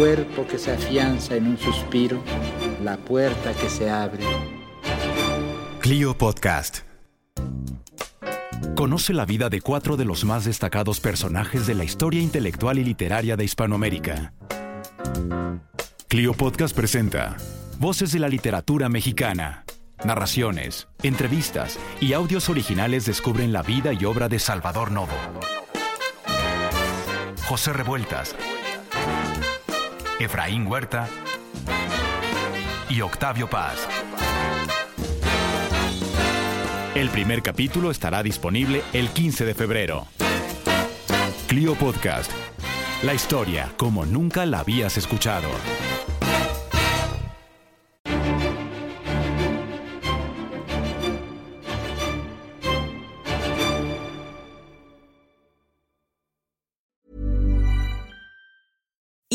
Cuerpo que se afianza en un suspiro, la puerta que se abre. Clio Podcast. Conoce la vida de cuatro de los más destacados personajes de la historia intelectual y literaria de Hispanoamérica. Clio Podcast presenta Voces de la literatura mexicana. Narraciones, entrevistas y audios originales descubren la vida y obra de Salvador Novo. José Revueltas. Efraín Huerta. Y Octavio Paz. El primer capítulo estará disponible el 15 de febrero. Clio Podcast. La historia como nunca la habías escuchado.